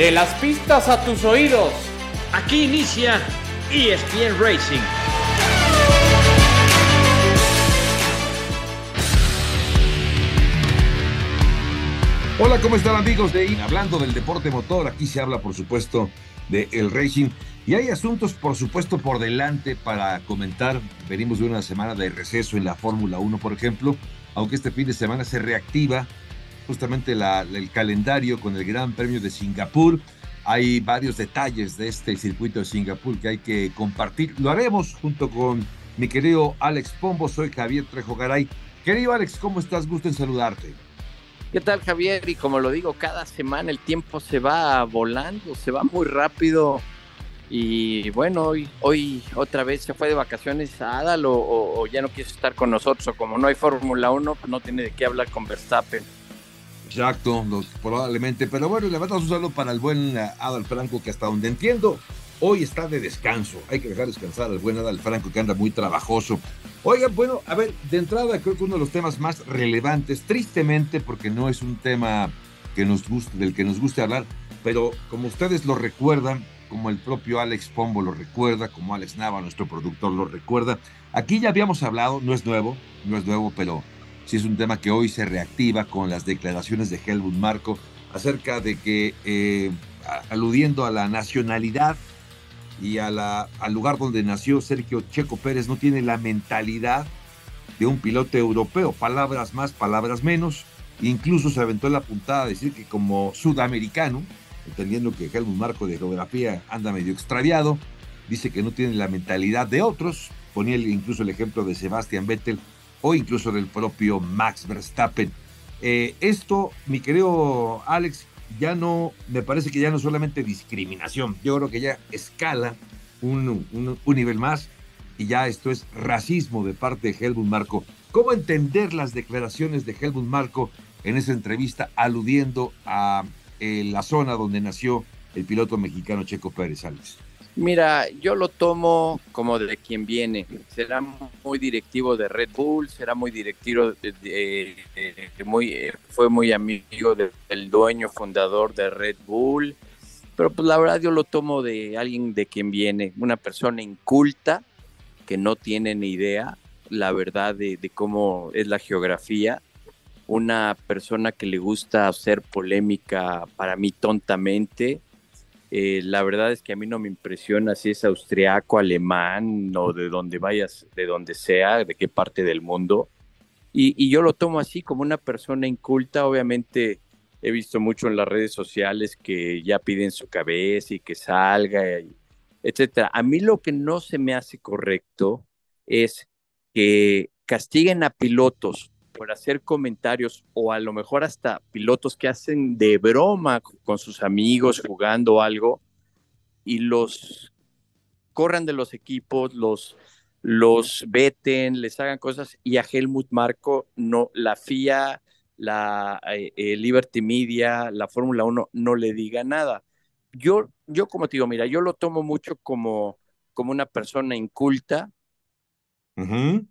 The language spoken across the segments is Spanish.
De las pistas a tus oídos. Aquí inicia ESPN Racing. Hola, ¿cómo están amigos de Hablando del deporte motor, aquí se habla por supuesto de el racing y hay asuntos por supuesto por delante para comentar. Venimos de una semana de receso en la Fórmula 1, por ejemplo, aunque este fin de semana se reactiva justamente el calendario con el Gran Premio de Singapur. Hay varios detalles de este circuito de Singapur que hay que compartir. Lo haremos junto con mi querido Alex Pombo. Soy Javier Trejo Garay. Querido Alex, ¿cómo estás? Gusto en saludarte. ¿Qué tal Javier? Y como lo digo, cada semana el tiempo se va volando, se va muy rápido. Y bueno, hoy, hoy otra vez se fue de vacaciones a Adal o, ya no quiso estar con nosotros. O como no hay Fórmula 1, pues no tiene de qué hablar con Verstappen. Exacto, probablemente. Pero bueno, le mandamos un saludo para el buen eh, Adal Franco, que hasta donde entiendo, hoy está de descanso. Hay que dejar descansar al buen Adal Franco, que anda muy trabajoso. Oigan, bueno, a ver, de entrada creo que uno de los temas más relevantes, tristemente, porque no es un tema que nos guste, del que nos guste hablar, pero como ustedes lo recuerdan, como el propio Alex Pombo lo recuerda, como Alex Nava, nuestro productor, lo recuerda, aquí ya habíamos hablado, no es nuevo, no es nuevo, pero sí es un tema que hoy se reactiva con las declaraciones de Helmut Marco acerca de que, eh, aludiendo a la nacionalidad y a la, al lugar donde nació Sergio Checo Pérez no tiene la mentalidad de un piloto europeo. Palabras más, palabras menos. Incluso se aventó la puntada a decir que como sudamericano, entendiendo que Helmut Marco de geografía anda medio extraviado, dice que no tiene la mentalidad de otros. Ponía incluso el ejemplo de Sebastian Vettel o incluso del propio Max Verstappen. Eh, esto, mi querido Alex, ya no, me parece que ya no solamente discriminación, yo creo que ya escala un, un, nivel más y ya esto es racismo de parte de Helmut Marco. ¿Cómo entender las declaraciones de Helmut Marco en esa entrevista aludiendo a eh, la zona donde nació el piloto mexicano Checo Pérez Alex? Mira, yo lo tomo como de quien viene. Será muy directivo de Red Bull, será muy directivo, de, muy, fue muy amigo del dueño fundador de Red Bull. Pero pues la verdad yo lo tomo de alguien de quien viene, una persona inculta que no tiene ni idea la verdad de cómo es la geografía, una persona que le gusta hacer polémica para mí tontamente, eh, la verdad es que a mí no me impresiona si es austriaco, alemán o de donde vayas, de donde sea, de qué parte del mundo. Y, yo lo tomo así como una persona inculta. Obviamente he visto mucho en las redes sociales que ya piden su cabeza y que salga, etcétera. A mí lo que no se me hace correcto es que castiguen a pilotos por hacer comentarios o a lo mejor hasta pilotos que hacen de broma con sus amigos jugando algo y los corran de los equipos, los, los veten, les hagan cosas y a Helmut Marco no, la FIA, la eh, eh, Liberty Media, la Fórmula 1 no le diga nada. Yo, yo como te digo, mira, yo lo tomo mucho como, como una persona inculta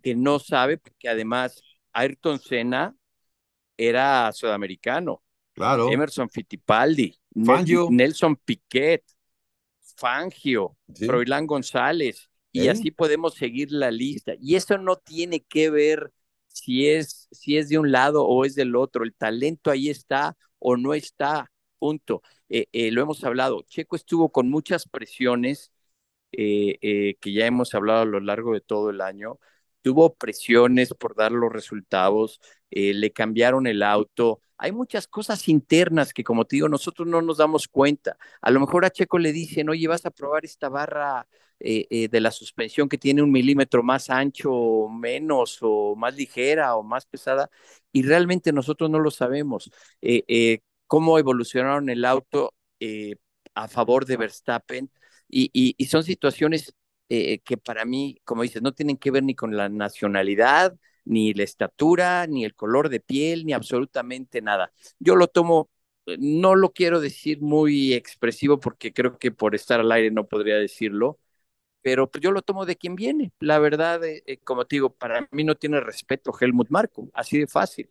que no sabe, porque además Ayrton Senna era sudamericano. Claro. Emerson Fittipaldi, Nelson Piquet, Fangio, sí. González, y así podemos seguir la lista. Y eso no tiene que ver si es, si es de un lado o es del otro. El talento ahí está o no está. Punto. Eh, eh, lo hemos hablado. Checo estuvo con muchas presiones eh, que ya hemos hablado a lo largo de todo el año tuvo presiones por dar los resultados, eh, le cambiaron el auto. Hay muchas cosas internas que, como te digo, nosotros no nos damos cuenta. A lo mejor a Checo le dicen, oye, vas a probar esta barra eh, eh, de la suspensión que tiene un milímetro más ancho, menos, o más ligera, o más pesada, y realmente nosotros no lo sabemos. cómo evolucionaron el auto a favor de Verstappen, y son situaciones eh, que para mí, como dices, no tienen que ver ni con la nacionalidad, ni la estatura, ni el color de piel, ni absolutamente nada. Yo lo tomo, eh, no lo quiero decir muy expresivo porque creo que por estar al aire no podría decirlo, pero pues yo lo tomo de quien viene. La verdad, eh, como te digo, para mí no tiene respeto Helmut Marco, así de fácil.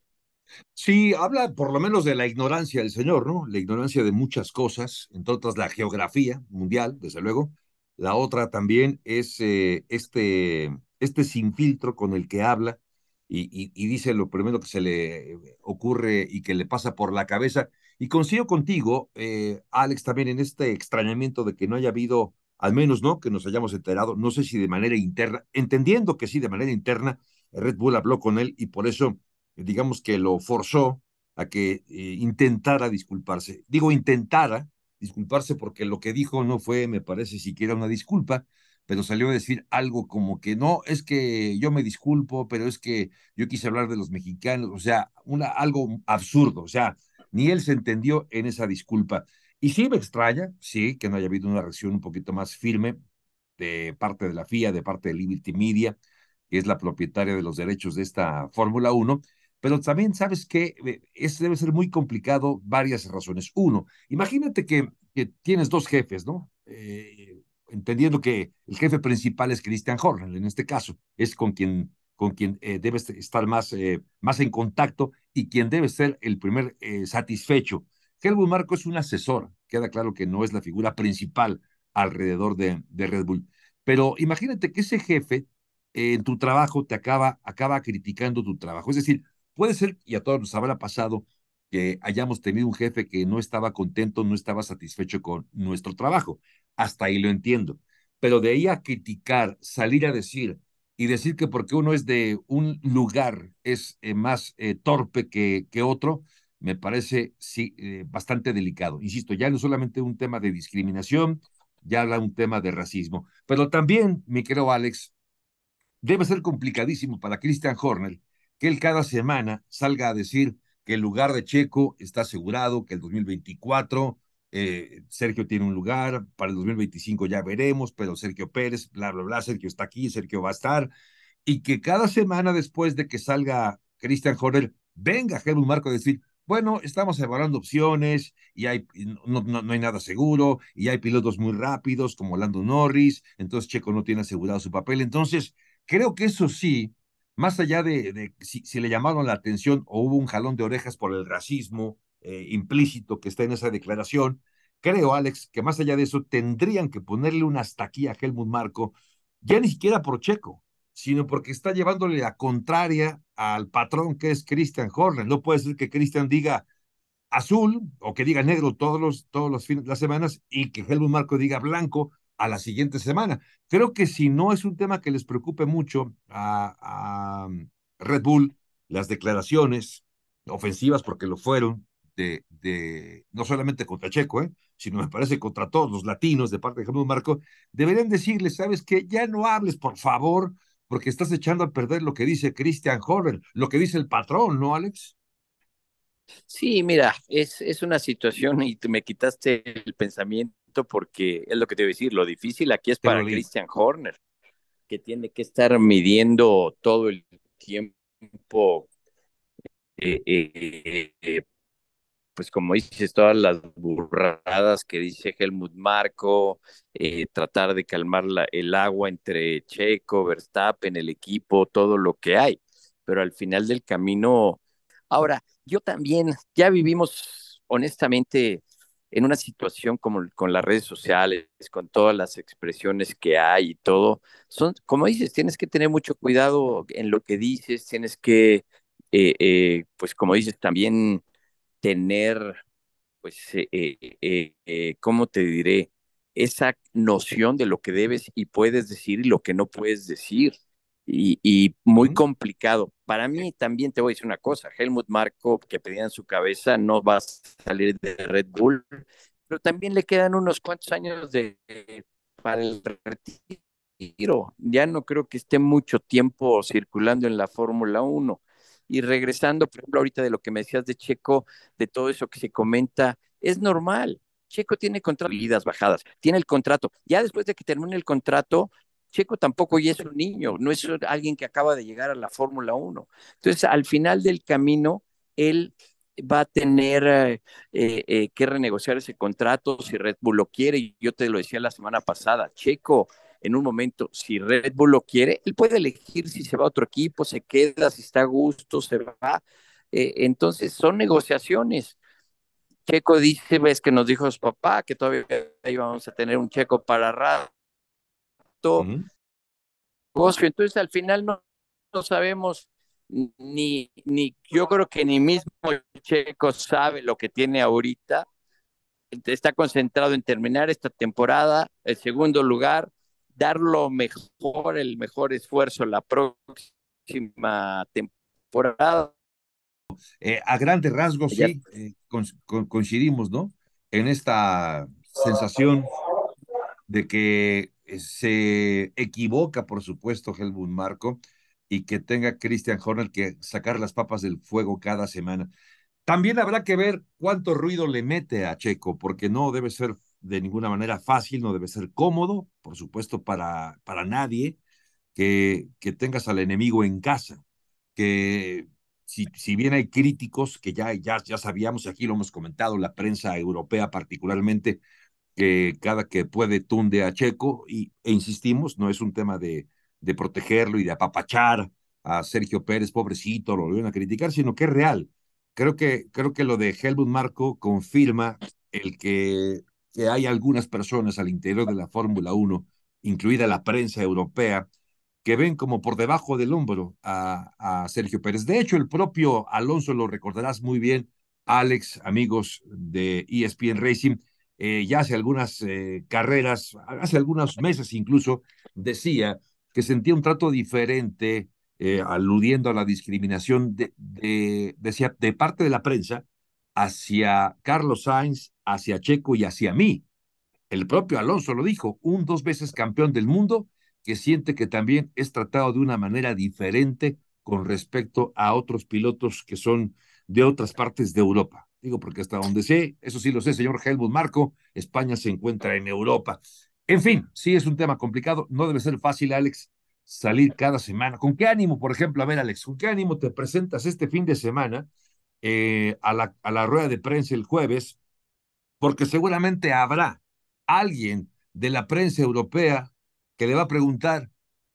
Sí, habla por lo menos de la ignorancia del señor, ¿no? La ignorancia de muchas cosas, entre otras la geografía mundial, desde luego. La otra también es eh, este, este sin filtro con el que habla y, y, dice lo primero que se le ocurre y que le pasa por la cabeza. Y coincido contigo, eh, Alex, también en este extrañamiento de que no haya habido, al menos, ¿no? Que nos hayamos enterado, no sé si de manera interna, entendiendo que sí, de manera interna, Red Bull habló con él y por eso digamos que lo forzó a que eh, intentara disculparse. Digo intentara disculparse porque lo que dijo no fue, me parece, siquiera una disculpa, pero salió a decir algo como que no, es que yo me disculpo, pero es que yo quise hablar de los mexicanos, o sea, una, algo absurdo, o sea, ni él se entendió en esa disculpa. Y sí me extraña, sí, que no haya habido una reacción un poquito más firme de parte de la FIA, de parte de Liberty Media, que es la propietaria de los derechos de esta Fórmula 1, pero también sabes que eh, es, debe ser muy complicado varias razones. Uno, imagínate que, que tienes dos jefes, ¿no? Eh, entendiendo que el jefe principal es Christian Horner, en este caso, es con quien, con quien eh, debes estar más, más en contacto y quien debe ser el primer satisfecho. Helmut Marco es un asesor, queda claro que no es la figura principal alrededor de, de Red Bull. Pero imagínate que ese jefe en tu trabajo te acaba, acaba criticando tu trabajo. Es decir, Puede ser, y a todos nos habrá pasado, que hayamos tenido un jefe que no estaba contento, no estaba satisfecho con nuestro trabajo. Hasta ahí lo entiendo. Pero de ahí a criticar, salir a decir y decir que porque uno es de un lugar es eh, más eh, torpe que, que otro, me parece eh, bastante delicado. Insisto, ya no solamente un tema de discriminación, ya habla un tema de racismo. Pero también, mi querido Alex, debe ser complicadísimo para Christian Horner que él cada semana salga a decir que el lugar de Checo está asegurado, que el 2024 eh, Sergio tiene un lugar, para el 2025 ya veremos, pero Sergio Pérez, bla, bla, bla, Sergio está aquí, Sergio va a estar, y que cada semana después de que salga Christian Horner, venga Helmut Marco a decir, bueno, estamos evaluando opciones y hay, no, no, no, hay nada seguro y hay pilotos muy rápidos como Lando Norris, entonces Checo no tiene asegurado su papel. Entonces, creo que eso sí más allá de, si, le llamaron la atención o hubo un jalón de orejas por el racismo eh, implícito que está en esa declaración, creo, Alex, que más allá de eso tendrían que ponerle una hasta aquí a Helmut Marco, ya ni siquiera por Checo, sino porque está llevándole la contraria al patrón que es Christian Horner. No puede ser que Christian diga azul o que diga negro todos los, todos los fines, las semanas y que Helmut Marco diga blanco a la siguiente semana. Creo que si no es un tema que les preocupe mucho a, Red Bull, las declaraciones ofensivas, porque lo fueron, de, de, no solamente contra Checo, ¿eh? sino me parece contra todos los latinos de parte de Jesús Marco, deberían decirle, ¿sabes qué? Ya no hables, por favor, porque estás echando a perder lo que dice Christian Horner, lo que dice el patrón, ¿no, Alex? Sí, mira, es, es una situación y me quitaste el pensamiento porque es lo que te voy a decir, lo difícil aquí es para Christian Horner, que tiene que estar midiendo todo el tiempo, eh, eh, eh, pues como dices, todas las burradas que dice Helmut Marco, tratar de calmar el agua entre Checo, Verstappen, el equipo, todo lo que hay, pero al final del camino, ahora, yo también, ya vivimos honestamente en una situación como con las redes sociales, con todas las expresiones que hay y todo, son, como dices, tienes que tener mucho cuidado en lo que dices, tienes que, eh, eh, pues como dices, también tener, pues, eh, ¿cómo te diré? Esa noción de lo que debes y puedes decir y lo que no puedes decir y, muy complicado. Para mí también te voy a decir una cosa, Helmut Marko, que pedía en su cabeza, no va a salir de Red Bull, pero también le quedan unos cuantos años de, para el retiro. Ya no creo que esté mucho tiempo circulando en la Fórmula 1. Y regresando, por ejemplo, ahorita de lo que me decías de Checo, de todo eso que se comenta, es normal. Checo tiene contrato, bajadas, tiene el contrato. Ya después de que termine el contrato, Checo tampoco ya es un niño, no es alguien que acaba de llegar a la Fórmula 1. Entonces, al final del camino, él va a tener eh, eh, eh, que renegociar ese contrato si Red Bull lo quiere. Y yo te lo decía la semana pasada, Checo, en un momento, si Red Bull lo quiere, él puede elegir si se va a otro equipo, se queda, si está a gusto, se va. Eh, entonces, son negociaciones. Checo dice, ves que nos dijo su papá que todavía íbamos a tener un checo para rato. Entonces, al final no, no sabemos ni, ni yo creo que ni mismo Checo sabe lo que tiene ahorita. Está concentrado en terminar esta temporada, el segundo lugar, dar lo mejor, el mejor esfuerzo la próxima temporada. Eh, a grandes rasgos, sí, eh, coincidimos, ¿no? En esta sensación de que eh, se equivoca, por supuesto, Helmut Marco, y que tenga Christian Horner que sacar las papas del fuego cada semana. También habrá que ver cuánto ruido le mete a Checo, porque no debe ser de ninguna manera fácil, no debe ser cómodo, por supuesto, para, para nadie, que, que tengas al enemigo en casa, que si, si bien hay críticos, que ya, ya, ya sabíamos, aquí lo hemos comentado, la prensa europea particularmente, que cada que puede tunde a Checo, y, e insistimos, no es un tema de, de protegerlo y de apapachar a Sergio Pérez, pobrecito, lo volvieron a criticar, sino que es real. Creo que, creo que lo de Helmut Marco confirma el que, que hay algunas personas al interior de la Fórmula 1, incluida la prensa europea, que ven como por debajo del hombro a, a, Sergio Pérez. De hecho, el propio Alonso lo recordarás muy bien, Alex, amigos de ESPN Racing, eh, ya hace algunas eh, carreras, hace algunos meses incluso, decía que sentía un trato diferente, eh, aludiendo a la discriminación de, de, de, parte de la prensa hacia Carlos Sainz, hacia Checo y hacia mí. El propio Alonso lo dijo, un dos veces campeón del mundo que siente que también es tratado de una manera diferente con respecto a otros pilotos que son de otras partes de Europa. Digo, porque hasta donde sé, eso sí lo sé, señor Helmut Marco, España se encuentra en Europa. En fin, sí es un tema complicado. No debe ser fácil, Alex, salir cada semana. ¿Con qué ánimo, por ejemplo, a ver, Alex, con qué ánimo te presentas este fin de semana eh, a, la, a la rueda de prensa el jueves? Porque seguramente habrá alguien de la prensa europea que le va a preguntar,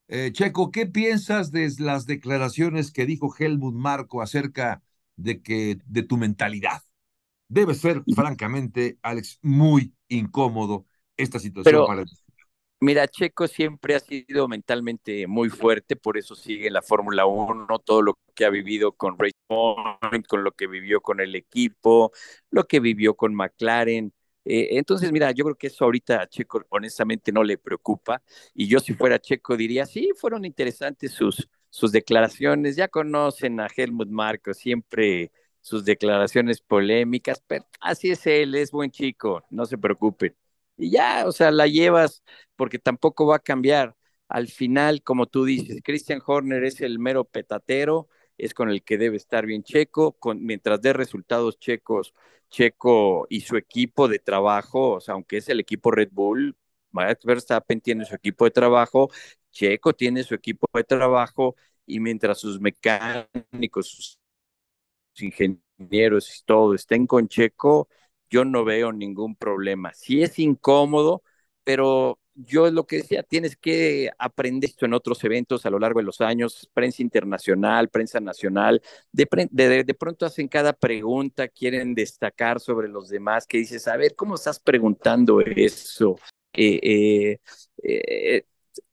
eh, Checo, ¿qué piensas de las declaraciones que dijo Helmut Marco acerca de que de tu mentalidad? Debe ser, francamente, Alex, muy incómodo esta situación Pero, para Mira, Checo siempre ha sido mentalmente muy fuerte, por eso sigue en la Fórmula 1, todo lo que ha vivido con Race Point, con lo que vivió con el equipo, lo que vivió con McLaren. Eh, entonces, mira, yo creo que eso ahorita a Checo honestamente no le preocupa. Y yo si fuera Checo diría, sí, fueron interesantes sus, sus declaraciones. Ya conocen a Helmut Marco, siempre sus declaraciones polémicas, pero así es él, es buen chico, no se preocupen y ya, o sea, la llevas porque tampoco va a cambiar. Al final, como tú dices, Christian Horner es el mero petatero, es con el que debe estar bien Checo, con, mientras dé resultados checos, Checo y su equipo de trabajo, o sea, aunque es el equipo Red Bull, Max Verstappen tiene su equipo de trabajo, Checo tiene su equipo de trabajo, y mientras sus mecánicos, sus ingenieros y todo estén con Checo, yo no veo ningún problema. Sí es incómodo, pero yo lo que decía, tienes que aprender esto en otros eventos a lo largo de los años, prensa internacional, prensa nacional, de, de, de, pronto hacen cada pregunta, quieren destacar sobre los demás, que dices, a ver, ¿cómo estás preguntando eso? Eh, eh, eh,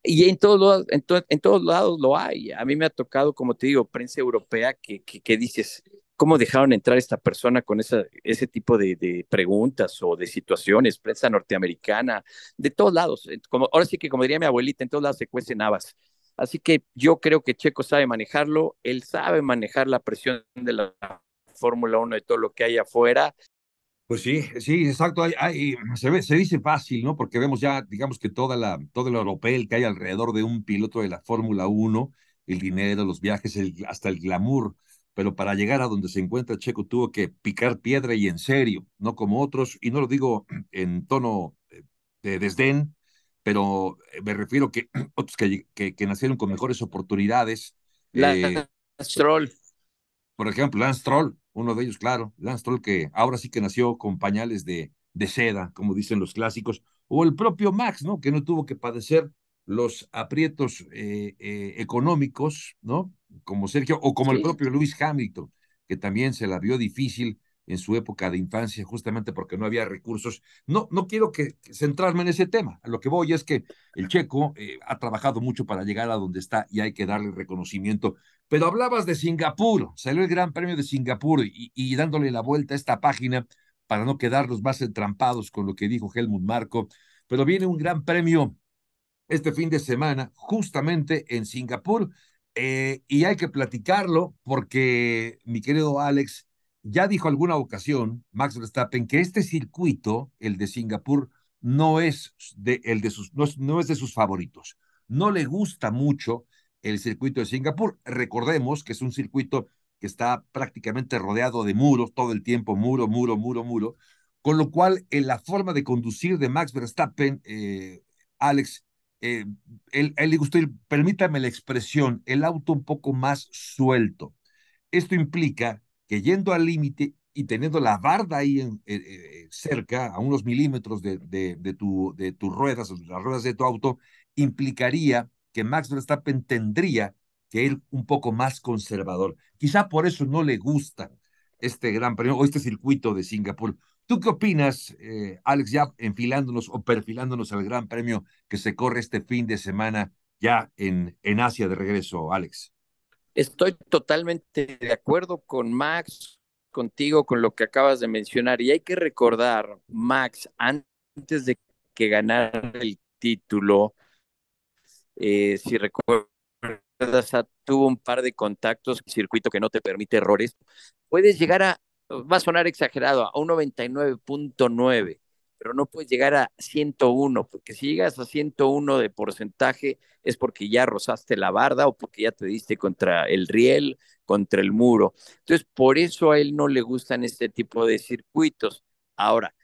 y en todos, en, to, en, todos lados lo hay. A mí me ha tocado, como te digo, prensa europea que, que, que dices, cómo dejaron entrar esta persona con esa, ese tipo de, de, preguntas o de situaciones, prensa norteamericana, de todos lados. Como, ahora sí que, como diría mi abuelita, en todos lados se cuecen habas. Así que yo creo que Checo sabe manejarlo, él sabe manejar la presión de la Fórmula 1 de todo lo que hay afuera. Pues sí, sí, exacto. Hay, hay, se, ve, se dice fácil, ¿no? Porque vemos ya, digamos que toda la, todo el europeo que hay alrededor de un piloto de la Fórmula 1, el dinero, los viajes, el, hasta el glamour pero para llegar a donde se encuentra Checo tuvo que picar piedra y en serio, no como otros, y no lo digo en tono de desdén, pero eh, me refiero que otros que, que, que nacieron con mejores oportunidades. Lance eh, Stroll. Por ejemplo, Lance Stroll, uno de ellos, claro, Lance Stroll que ahora sí que nació con pañales de, de seda, como dicen los clásicos, o el propio Max, ¿no? Que no tuvo que padecer los aprietos eh, eh, económicos, ¿no? Como Sergio, o como sí. el propio Lewis Hamilton, que también se la vio difícil en su época de infancia, justamente porque no había recursos. No, no quiero que, centrarme en ese tema. A lo que voy es que el checo eh, ha trabajado mucho para llegar a donde está y hay que darle reconocimiento. Pero hablabas de Singapur, salió el Gran Premio de Singapur y, y dándole la vuelta a esta página para no quedarnos más entrampados con lo que dijo Helmut Marco. Pero viene un Gran Premio este fin de semana, justamente en Singapur, eh, y hay que platicarlo porque mi querido Alex ya dijo alguna ocasión, Max Verstappen, que este circuito, el de Singapur, no es de, el de sus, no, es de sus favoritos. No le gusta mucho el circuito de Singapur. Recordemos que es un circuito que está prácticamente rodeado de muros, todo el tiempo muro, muro, muro, muro, con lo cual en la forma de conducir de Max Verstappen, eh, Alex, eh, él le gustó, permítame la expresión, el auto un poco más suelto. Esto implica que yendo al límite y teniendo la barda ahí eh, eh, cerca, a unos milímetros de, de, de, tu, de tus ruedas, las ruedas de tu auto, implicaría que Max Verstappen tendría que ir un poco más conservador. Quizá por eso no le gusta este gran premio o este circuito de Singapur. ¿Tú qué opinas, eh, Alex, ya enfilándonos o perfilándonos al gran premio que se corre este fin de semana ya en, en Asia de regreso, Alex? Estoy totalmente de acuerdo con Max, contigo, con lo que acabas de mencionar. Y hay que recordar, Max, antes de que ganara el título, eh, si recuerdas, tuvo un par de contactos, circuito que no te permite errores. Puedes llegar a, va a sonar exagerado, a un 99.9 pero no puedes llegar a 101, porque si llegas a 101 de porcentaje es porque ya rozaste la barda o porque ya te diste contra el riel, contra el muro. Entonces, por eso a él no le gustan este tipo de circuitos. Ahora,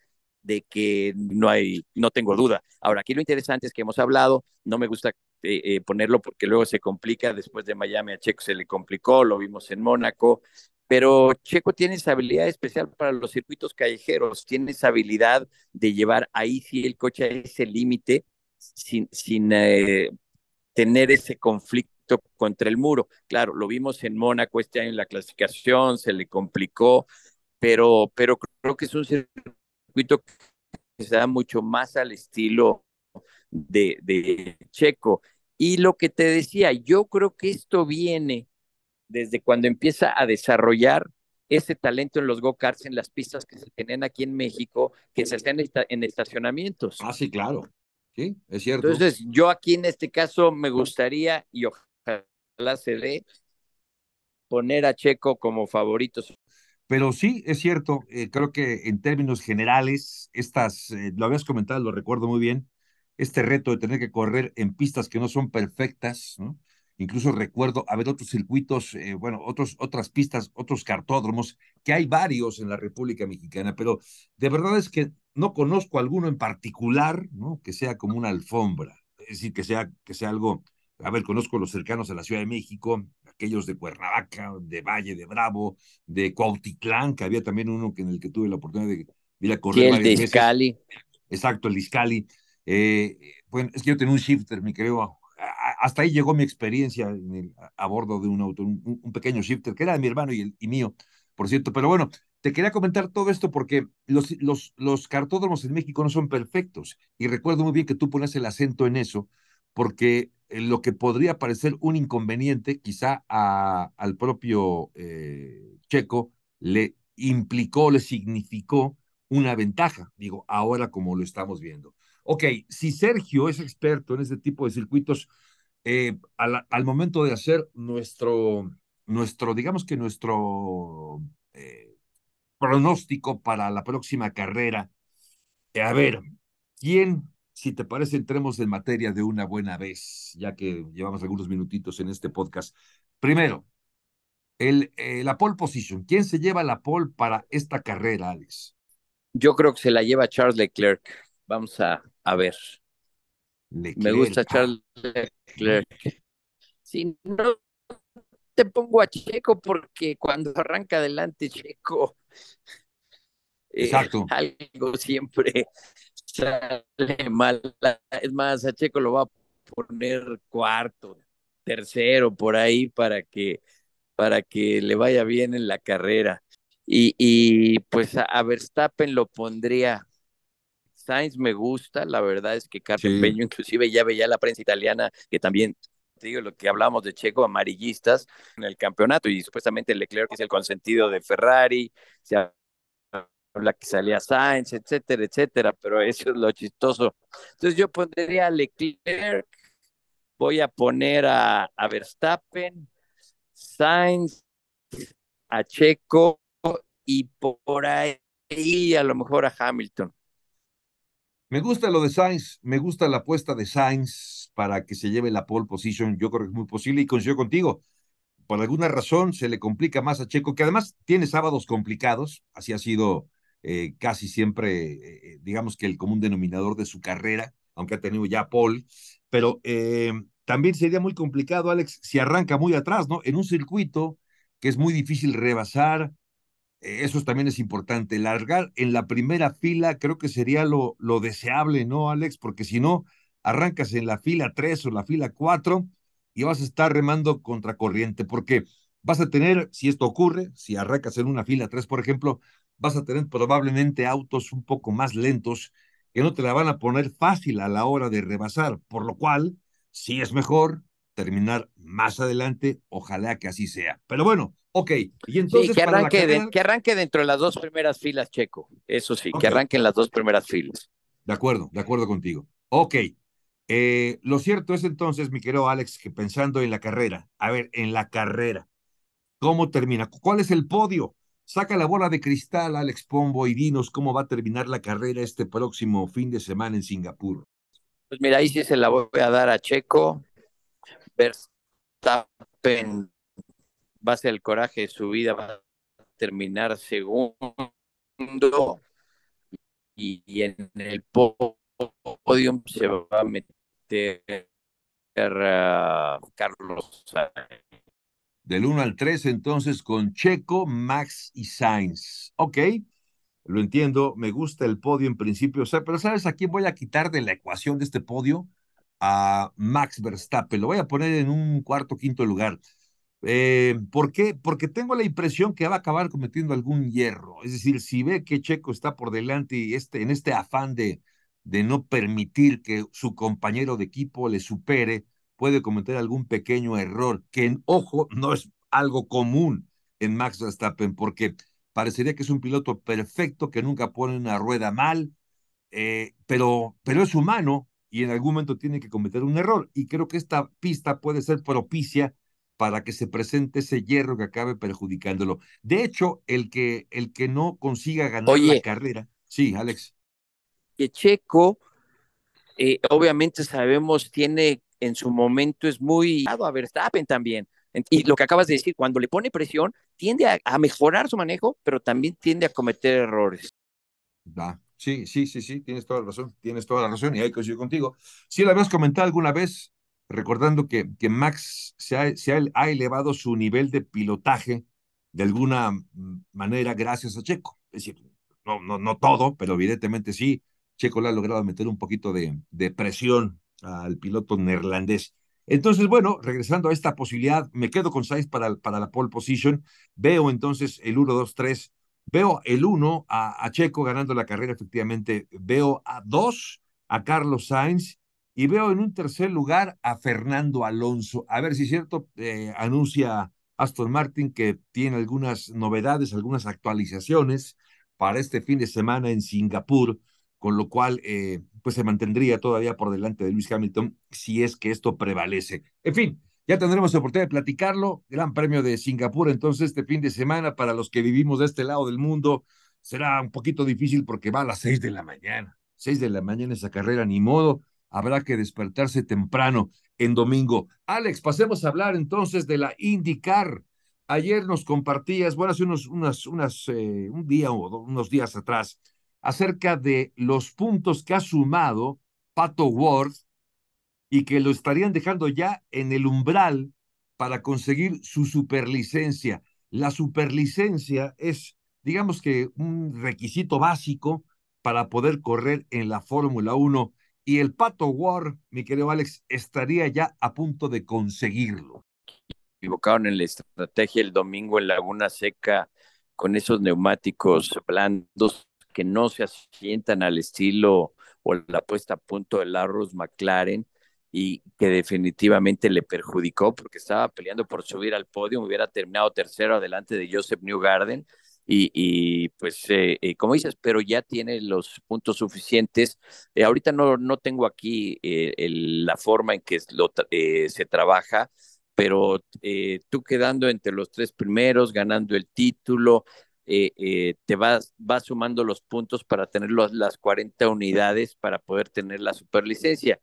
de que no hay, no tengo duda. Ahora, aquí lo interesante es que hemos hablado, no me gusta eh, eh, ponerlo porque luego se complica, después de Miami a Checo se le complicó, lo vimos en Mónaco, pero Checo tiene esa habilidad especial para los circuitos callejeros, tiene esa habilidad de llevar ahí sí el coche a ese límite sin, sin eh, tener ese conflicto contra el muro. Claro, lo vimos en Mónaco este año en la clasificación, se le complicó, pero, pero creo que es un circuito que se da mucho más al estilo de, de Checo. Y lo que te decía, yo creo que esto viene desde cuando empieza a desarrollar ese talento en los go-karts, en las pistas que se tienen aquí en México, que se hacen en estacionamientos. Ah, sí, claro. Sí, es cierto. Entonces, yo aquí en este caso me gustaría, y ojalá se dé, poner a Checo como favorito. Pero sí, es cierto, eh, creo que en términos generales, estas, eh, lo habías comentado, lo recuerdo muy bien, este reto de tener que correr en pistas que no son perfectas, ¿no? Incluso recuerdo haber otros circuitos, eh, bueno, otros, otras pistas, otros cartódromos, que hay varios en la República Mexicana, pero de verdad es que no conozco alguno en particular, ¿no? Que sea como una alfombra, es decir, que sea, que sea algo, a ver, conozco los cercanos a la Ciudad de México, aquellos de Cuernavaca, de Valle de Bravo, de Cuautitlán, que había también uno que en el que tuve la oportunidad de ir a correr. el de Iscali. Exacto, el Iscali. Eh, bueno, es que yo tenía un shifter, mi querido hasta ahí llegó mi experiencia a, bordo de un auto, un, pequeño shifter, que era de mi hermano y, el, y mío, por cierto. Pero bueno, te quería comentar todo esto porque los, los, los cartódromos en México no son perfectos. Y recuerdo muy bien que tú pones el acento en eso, porque eh, lo que podría parecer un inconveniente, quizá al propio eh, Checo le implicó, le significó una ventaja, digo, ahora como lo estamos viendo. Ok, si Sergio es experto en ese tipo de circuitos, eh, al, momento de hacer nuestro, nuestro digamos que nuestro eh, pronóstico para la próxima carrera, eh, a ver, ¿quién, si te parece, entremos en materia de una buena vez, ya que llevamos algunos minutitos en este podcast? Primero, el, la pole position, ¿quién se lleva la pole para esta carrera, Alex? Yo creo que se la lleva Charles Leclerc. Vamos a, a ver. Me gusta Charles Leclerc. Si no te pongo a Checo porque cuando arranca adelante Checo, eh, algo siempre sale mal. Es más, a Checo lo va a poner cuarto, tercero, por ahí, para que para que le vaya bien en la carrera. Y, y pues a, Verstappen lo pondría. Sainz me gusta, la verdad es que Carlos sí. Peño, inclusive ya veía la prensa italiana que también digo lo que hablamos de Checo, amarillistas en el campeonato y supuestamente Leclerc es el consentido de Ferrari, se habla que salía Sainz, etcétera, etcétera, pero eso es lo chistoso. Entonces yo pondría a Leclerc, voy a poner a, a Verstappen, Sainz, a Checo y por ahí a lo mejor a Hamilton. Me gusta lo de Sainz, me gusta la apuesta de Sainz para que se lleve la pole position. Yo creo que es muy posible y coincido contigo. Por alguna razón se le complica más a Checo, que además tiene sábados complicados. Así ha sido eh, casi siempre, eh, digamos que el común denominador de su carrera, aunque ha tenido ya pole. Pero eh, también sería muy complicado, Alex, si arranca muy atrás, ¿no? En un circuito que es muy difícil rebasar, eso también es importante. Largar en la primera fila creo que sería lo, lo deseable, ¿no, Alex? Porque si no, arrancas en la fila 3 o la fila 4 y vas a estar remando contracorriente, porque vas a tener, si esto ocurre, si arrancas en una fila 3, por ejemplo, vas a tener probablemente autos un poco más lentos que no te la van a poner fácil a la hora de rebasar, por lo cual, si es mejor terminar más adelante, ojalá que así sea. Pero bueno, ok. Y entonces, sí, que, arranque carrera... que arranque dentro de las dos primeras filas, Checo. Eso sí, okay. que arranque en las dos primeras filas. De acuerdo, de acuerdo contigo. Ok. Eh, lo cierto es entonces, mi querido Alex, que pensando en la carrera, a ver, en la carrera, ¿cómo termina? ¿Cuál es el podio? Saca la bola de cristal, Alex Pombo, y dinos cómo va a terminar la carrera este próximo fin de semana en Singapur. Pues mira, ahí sí se la voy a dar a Checo. Verstappen va a ser el coraje de su vida, va a terminar segundo y, en el podium se va a meter uh, Carlos Del 1 al 3, entonces, con Checo, Max y Sainz. Ok, lo entiendo, me gusta el podio en principio, o sea, pero ¿sabes a quién voy a quitar de la ecuación de este podio? A Max Verstappen. Lo voy a poner en un cuarto, quinto lugar. Eh, ¿Por qué? Porque tengo la impresión que va a acabar cometiendo algún hierro. Es decir, si ve que Checo está por delante y este, en este afán de, de no permitir que su compañero de equipo le supere, puede cometer algún pequeño error, que en ojo no es algo común en Max Verstappen, porque parecería que es un piloto perfecto, que nunca pone una rueda mal, eh, pero, pero es humano y en algún momento tiene que cometer un error. Y creo que esta pista puede ser propicia para que se presente ese hierro que acabe perjudicándolo. De hecho, el que, el que no consiga ganar Oye, la carrera. Sí, Alex. Que Checo, eh, obviamente sabemos, tiene en su momento, es muy a Verstappen también. Y lo que acabas de decir, cuando le pone presión, tiende a, a mejorar su manejo, pero también tiende a cometer errores. Da, Sí, sí, sí, sí, tienes toda la razón, tienes toda la razón y ahí coincido contigo. Sí, lo habías comentado alguna vez, recordando que, que Max se ha, se ha, elevado su nivel de pilotaje de alguna manera gracias a Checo. Es decir, no, no, no todo, pero evidentemente sí, Checo le ha logrado meter un poquito de, de presión al piloto neerlandés. Entonces, bueno, regresando a esta posibilidad, me quedo con Sainz para, para la pole position. Veo entonces el 1, 2, 3 Veo el uno a, Checo ganando la carrera, efectivamente. Veo a dos a Carlos Sainz y veo en un tercer lugar a Fernando Alonso. A ver si es cierto, eh, anuncia Aston Martin que tiene algunas novedades, algunas actualizaciones para este fin de semana en Singapur, con lo cual eh, pues se mantendría todavía por delante de Luis Hamilton si es que esto prevalece. En fin, ya tendremos la oportunidad de platicarlo. Gran Premio de Singapur, entonces, este fin de semana, para los que vivimos de este lado del mundo, será un poquito difícil porque va a las seis de la mañana. Seis de la mañana esa carrera, ni modo. Habrá que despertarse temprano en domingo. Alex, pasemos a hablar entonces de la IndyCar. Ayer nos compartías, bueno, hace unos, unas, unas, eh, un día o unos días atrás, acerca de los puntos que ha sumado Pato Ward y que lo estarían dejando ya en el umbral para conseguir su superlicencia. La superlicencia es, digamos que, un requisito básico para poder correr en la Fórmula 1 y el Pato War, mi querido Alex, estaría ya a punto de conseguirlo. equivocaron en la estrategia el domingo en Laguna Seca con esos neumáticos blandos que no se asientan al estilo o la puesta a punto de Larus McLaren y que definitivamente le perjudicó porque estaba peleando por subir al podio, hubiera terminado tercero adelante de Joseph Newgarden y, y pues eh, eh, como dices, pero ya tiene los puntos suficientes. Eh, ahorita no, no tengo aquí el, la forma en que se trabaja, pero tú quedando entre los tres primeros, ganando el título, te vas, vas sumando los puntos para tener los, las 40 unidades para poder tener la superlicencia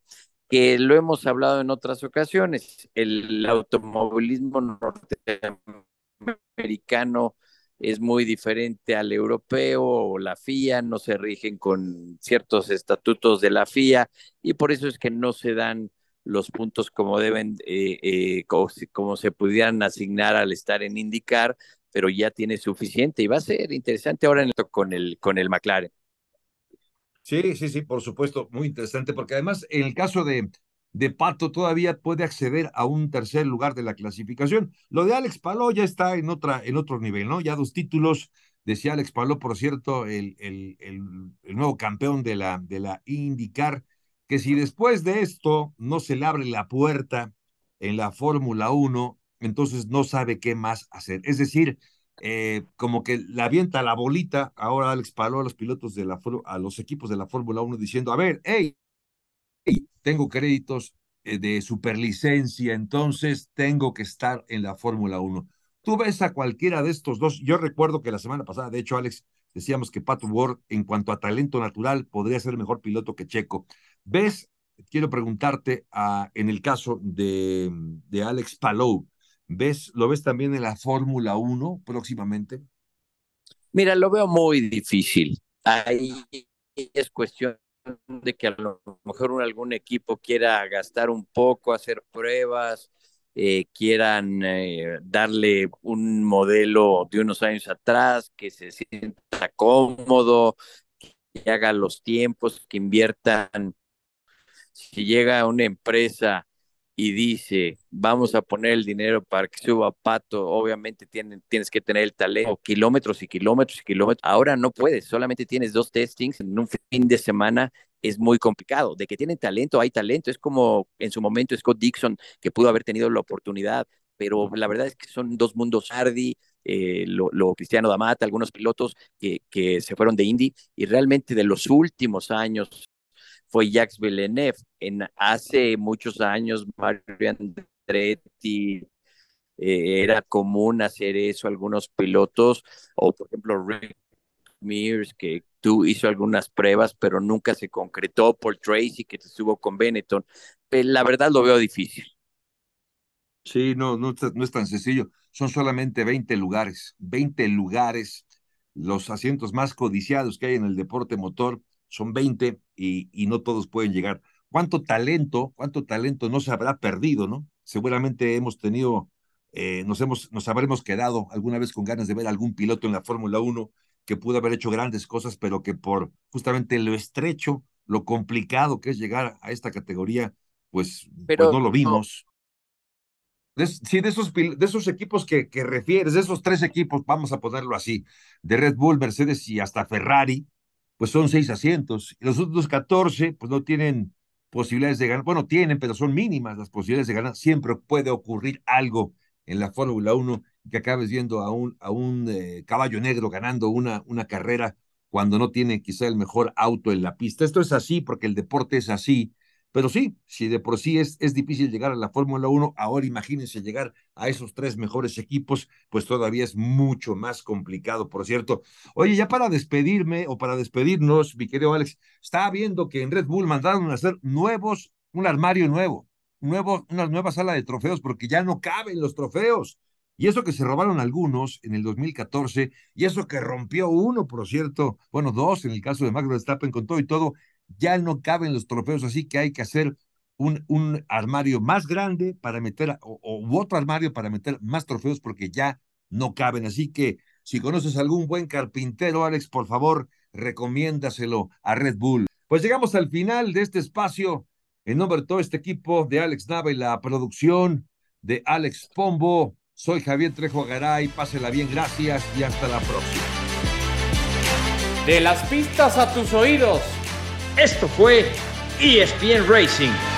que lo hemos hablado en otras ocasiones, el automovilismo norteamericano es muy diferente al europeo o la FIA, no se rigen con ciertos estatutos de la FIA y por eso es que no se dan los puntos como deben, eh, eh, como, se pudieran asignar al estar en indicar, pero ya tiene suficiente y va a ser interesante ahora en el, con el con el McLaren. Sí, sí, sí, por supuesto, muy interesante, porque además en el caso de, de Pato todavía puede acceder a un tercer lugar de la clasificación. Lo de Alex Paló ya está en, otra, en otro nivel, ¿no? Ya dos títulos, decía Alex Paló, por cierto, el, el, el, nuevo campeón de la, de la IndyCar, que si después de esto no se le abre la puerta en la Fórmula 1, entonces no sabe qué más hacer. Es decir, eh, como que le avienta la bolita ahora Alex Paló a los pilotos de la a los equipos de la Fórmula 1 diciendo, a ver, hey, tengo créditos eh, de superlicencia, entonces tengo que estar en la Fórmula 1. Tú ves a cualquiera de estos dos, yo recuerdo que la semana pasada, de hecho, Alex, decíamos que Pat Ward, en cuanto a talento natural, podría ser mejor piloto que Checo. ¿Ves? Quiero preguntarte a, en el caso de, de Alex Palou, ¿Ves, ¿Lo ves también en la Fórmula 1 próximamente? Mira, lo veo muy difícil. Ahí es cuestión de que a lo mejor algún equipo quiera gastar un poco, hacer pruebas, eh, quieran eh, darle un modelo de unos años atrás, que se sienta cómodo, que haga los tiempos, que inviertan. Si llega una empresa y dice, vamos a poner el dinero para que suba Pato, obviamente tienen, tienes que tener el talento, kilómetros y kilómetros y kilómetros. Ahora no puedes, solamente tienes dos testings en un fin de semana, es muy complicado. De que tienen talento, hay talento. Es como en su momento Scott Dixon, que pudo haber tenido la oportunidad, pero la verdad es que son dos mundos Hardy, eh, lo, Cristiano Damata, algunos pilotos que, que se fueron de Indy y realmente de los últimos años fue Jacques Villeneuve. En hace muchos años, Mario Andretti eh, era común hacer eso algunos pilotos, o por ejemplo Rick Mears, que tú hizo algunas pruebas, pero nunca se concretó, Paul Tracy, que estuvo con Benetton. Pero la verdad lo veo difícil. Sí, no, no, no es tan sencillo. Son solamente 20 lugares, 20 lugares, los asientos más codiciados que hay en el deporte motor son 20 y, y no todos pueden llegar. ¿Cuánto talento, cuánto talento no se habrá perdido, no? Seguramente hemos tenido, eh, nos, hemos, nos habremos quedado alguna vez con ganas de ver algún piloto en la Fórmula 1 que pudo haber hecho grandes cosas, pero que por justamente lo estrecho, lo complicado que es llegar a esta categoría, pues, pues no lo vimos. sí, de esos, de esos equipos que, que refieres, de esos tres equipos, vamos a ponerlo así, de Red Bull, Mercedes y hasta Ferrari, pues son seis asientos. Y los otros 14, pues no tienen posibilidades de ganar. Bueno, tienen, pero son mínimas las posibilidades de ganar. Siempre puede ocurrir algo en la Fórmula 1 que acabes viendo a un, a un eh, caballo negro ganando una, una carrera cuando no tiene quizá el mejor auto en la pista. Esto es así porque el deporte es así pero sí, si de por sí es, es difícil llegar a la Fórmula 1, ahora imagínense llegar a esos tres mejores equipos, pues todavía es mucho más complicado, por cierto. Oye, ya para despedirme o para despedirnos, mi querido Alex, estaba viendo que en Red Bull mandaron a hacer nuevos, un armario nuevo, nuevo una nueva sala de trofeos, porque ya no caben los trofeos. Y eso que se robaron algunos en el 2014, y eso que rompió uno, por cierto, bueno, dos en el caso de Max Verstappen con todo y todo, ya no caben los trofeos, así que hay que hacer un, un armario más grande para meter, o, otro armario para meter más trofeos porque ya no caben. Así que si conoces algún buen carpintero, Alex, por favor, recomiéndaselo a Red Bull. Pues llegamos al final de este espacio. En nombre de todo este equipo de Alex Nava y la producción de Alex Pombo. Soy Javier Trejo Garay, pásela bien, gracias y hasta la próxima. De las pistas a tus oídos. Esto fue ESPN Racing.